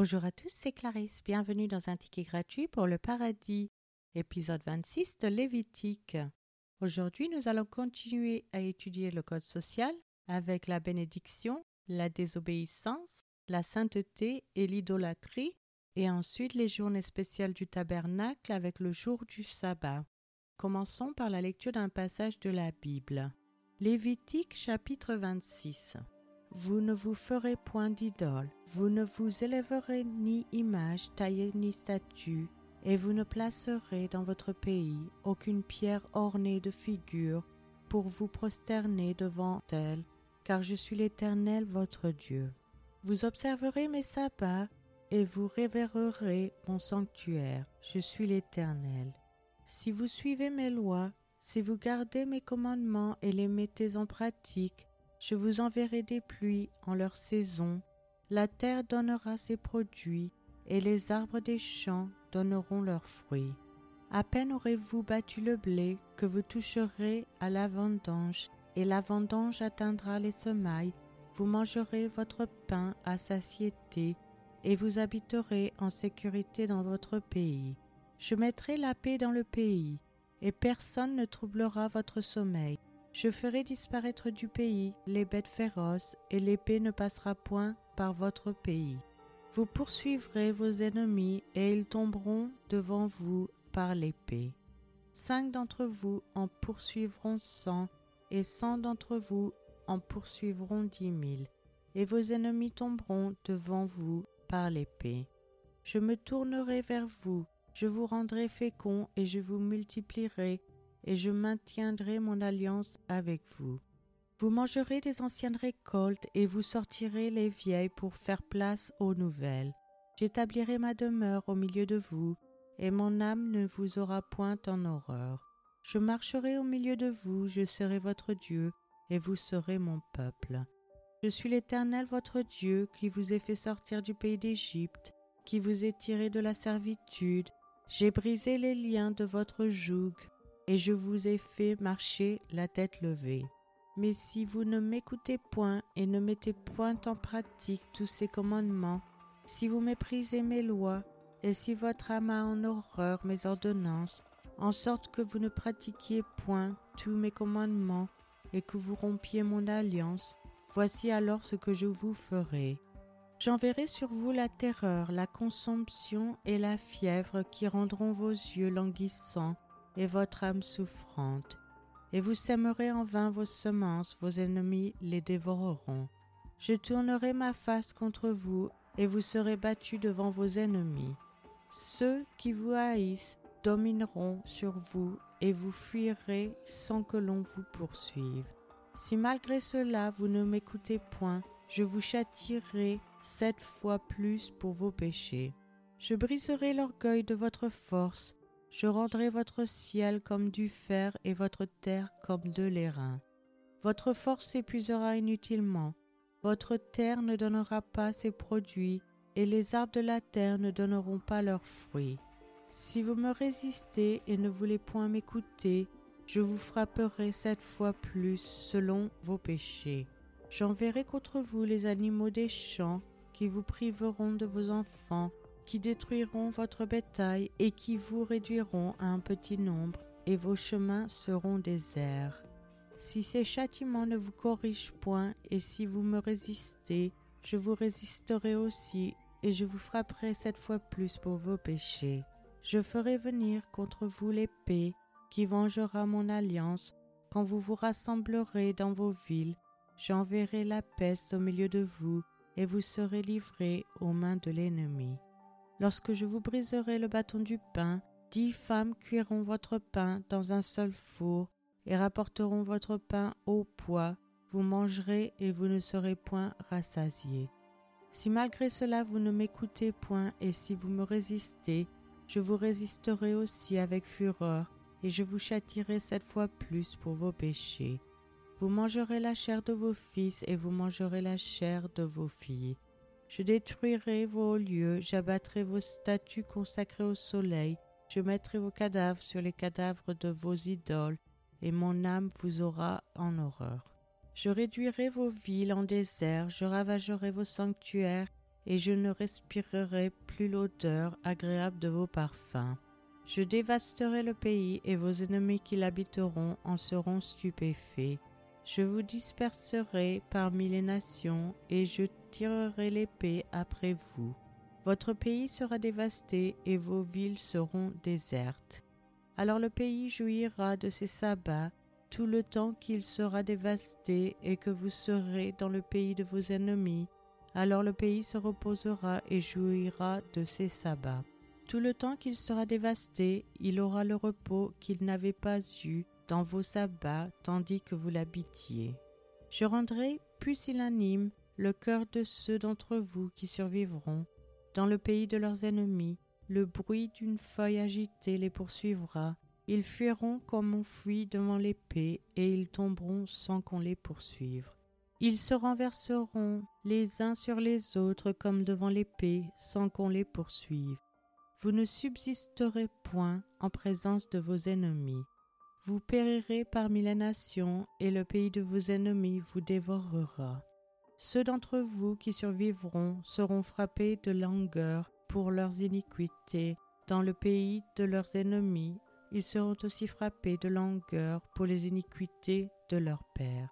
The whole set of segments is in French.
Bonjour à tous, c'est Clarisse. Bienvenue dans un ticket gratuit pour le paradis, épisode 26 de Lévitique. Aujourd'hui, nous allons continuer à étudier le code social avec la bénédiction, la désobéissance, la sainteté et l'idolâtrie, et ensuite les journées spéciales du tabernacle avec le jour du sabbat. Commençons par la lecture d'un passage de la Bible. Lévitique chapitre 26. Vous ne vous ferez point d'idole, vous ne vous élèverez ni image taillée ni statue, et vous ne placerez dans votre pays aucune pierre ornée de figures pour vous prosterner devant elle, car je suis l'Éternel votre Dieu. Vous observerez mes sabbats et vous révérerez mon sanctuaire, je suis l'Éternel. Si vous suivez mes lois, si vous gardez mes commandements et les mettez en pratique, je vous enverrai des pluies en leur saison, la terre donnera ses produits, et les arbres des champs donneront leurs fruits. À peine aurez-vous battu le blé que vous toucherez à la vendange, et la vendange atteindra les semailles, vous mangerez votre pain à satiété, et vous habiterez en sécurité dans votre pays. Je mettrai la paix dans le pays, et personne ne troublera votre sommeil. Je ferai disparaître du pays les bêtes féroces, et l'épée ne passera point par votre pays. Vous poursuivrez vos ennemis, et ils tomberont devant vous par l'épée. Cinq d'entre vous en poursuivront cent, et cent d'entre vous en poursuivront dix mille, et vos ennemis tomberont devant vous par l'épée. Je me tournerai vers vous, je vous rendrai fécond, et je vous multiplierai et je maintiendrai mon alliance avec vous. Vous mangerez des anciennes récoltes et vous sortirez les vieilles pour faire place aux nouvelles. J'établirai ma demeure au milieu de vous, et mon âme ne vous aura point en horreur. Je marcherai au milieu de vous, je serai votre Dieu, et vous serez mon peuple. Je suis l'Éternel votre Dieu, qui vous ai fait sortir du pays d'Égypte, qui vous ai tiré de la servitude. J'ai brisé les liens de votre joug, et je vous ai fait marcher la tête levée. Mais si vous ne m'écoutez point et ne mettez point en pratique tous ces commandements, si vous méprisez mes lois, et si votre âme a en horreur mes ordonnances, en sorte que vous ne pratiquiez point tous mes commandements, et que vous rompiez mon alliance, voici alors ce que je vous ferai. J'enverrai sur vous la terreur, la consomption et la fièvre qui rendront vos yeux languissants, et votre âme souffrante, et vous sèmerez en vain vos semences, vos ennemis les dévoreront. Je tournerai ma face contre vous, et vous serez battus devant vos ennemis. Ceux qui vous haïssent domineront sur vous, et vous fuirez sans que l'on vous poursuive. Si malgré cela vous ne m'écoutez point, je vous châtierai sept fois plus pour vos péchés. Je briserai l'orgueil de votre force, je rendrai votre ciel comme du fer et votre terre comme de l'airain. Votre force s'épuisera inutilement, votre terre ne donnera pas ses produits, et les arbres de la terre ne donneront pas leurs fruits. Si vous me résistez et ne voulez point m'écouter, je vous frapperai sept fois plus selon vos péchés. J'enverrai contre vous les animaux des champs qui vous priveront de vos enfants qui détruiront votre bétail et qui vous réduiront à un petit nombre, et vos chemins seront déserts. Si ces châtiments ne vous corrigent point, et si vous me résistez, je vous résisterai aussi, et je vous frapperai sept fois plus pour vos péchés. Je ferai venir contre vous l'épée, qui vengera mon alliance, quand vous vous rassemblerez dans vos villes, j'enverrai la peste au milieu de vous, et vous serez livrés aux mains de l'ennemi. Lorsque je vous briserai le bâton du pain, dix femmes cuiront votre pain dans un seul four et rapporteront votre pain au poids. Vous mangerez et vous ne serez point rassasiés. Si malgré cela vous ne m'écoutez point et si vous me résistez, je vous résisterai aussi avec fureur et je vous châtirai sept fois plus pour vos péchés. Vous mangerez la chair de vos fils et vous mangerez la chair de vos filles. Je détruirai vos lieux, j'abattrai vos statues consacrées au soleil, je mettrai vos cadavres sur les cadavres de vos idoles, et mon âme vous aura en horreur. Je réduirai vos villes en désert, je ravagerai vos sanctuaires, et je ne respirerai plus l'odeur agréable de vos parfums. Je dévasterai le pays, et vos ennemis qui l'habiteront en seront stupéfaits. Je vous disperserai parmi les nations, et je tirerai l'épée après vous. Votre pays sera dévasté, et vos villes seront désertes. Alors le pays jouira de ses sabbats tout le temps qu'il sera dévasté et que vous serez dans le pays de vos ennemis. Alors le pays se reposera et jouira de ses sabbats. Tout le temps qu'il sera dévasté, il aura le repos qu'il n'avait pas eu dans vos sabbats tandis que vous l'habitiez. Je rendrai pusillanime le cœur de ceux d'entre vous qui survivront. Dans le pays de leurs ennemis, le bruit d'une feuille agitée les poursuivra. Ils fuiront comme on fuit devant l'épée, et ils tomberont sans qu'on les poursuive. Ils se renverseront les uns sur les autres comme devant l'épée, sans qu'on les poursuive. Vous ne subsisterez point en présence de vos ennemis. Vous périrez parmi les nations, et le pays de vos ennemis vous dévorera. Ceux d'entre vous qui survivront seront frappés de langueur pour leurs iniquités. Dans le pays de leurs ennemis, ils seront aussi frappés de langueur pour les iniquités de leurs pères.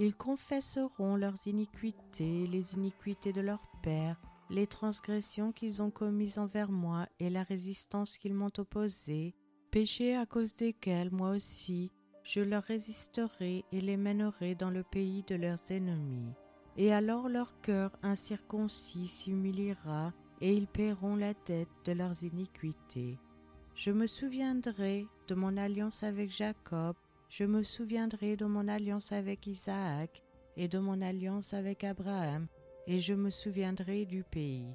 Ils confesseront leurs iniquités, les iniquités de leurs pères, les transgressions qu'ils ont commises envers moi et la résistance qu'ils m'ont opposée, péchés à cause desquels moi aussi je leur résisterai et les mènerai dans le pays de leurs ennemis. Et alors leur cœur incirconcis s'humiliera, et ils paieront la tête de leurs iniquités. Je me souviendrai de mon alliance avec Jacob, je me souviendrai de mon alliance avec Isaac et de mon alliance avec Abraham, et je me souviendrai du pays.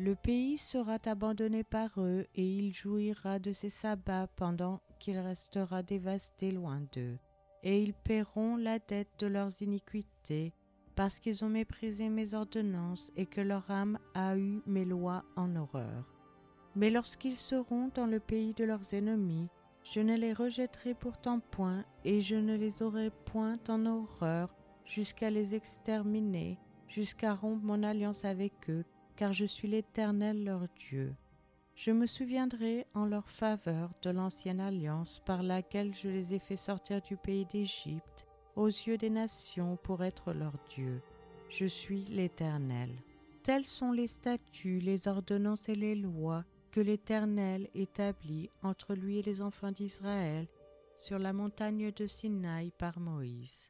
Le pays sera abandonné par eux, et il jouira de ses sabbats pendant qu'il restera dévasté loin d'eux. Et ils paieront la dette de leurs iniquités, parce qu'ils ont méprisé mes ordonnances et que leur âme a eu mes lois en horreur. Mais lorsqu'ils seront dans le pays de leurs ennemis, je ne les rejetterai pourtant point, et je ne les aurai point en horreur, jusqu'à les exterminer, jusqu'à rompre mon alliance avec eux, car je suis l'Éternel leur Dieu. Je me souviendrai en leur faveur de l'ancienne alliance par laquelle je les ai fait sortir du pays d'Égypte, aux yeux des nations pour être leur Dieu. Je suis l'Éternel. Tels sont les statuts, les ordonnances et les lois que l'Éternel établit entre lui et les enfants d'Israël sur la montagne de Sinaï par Moïse.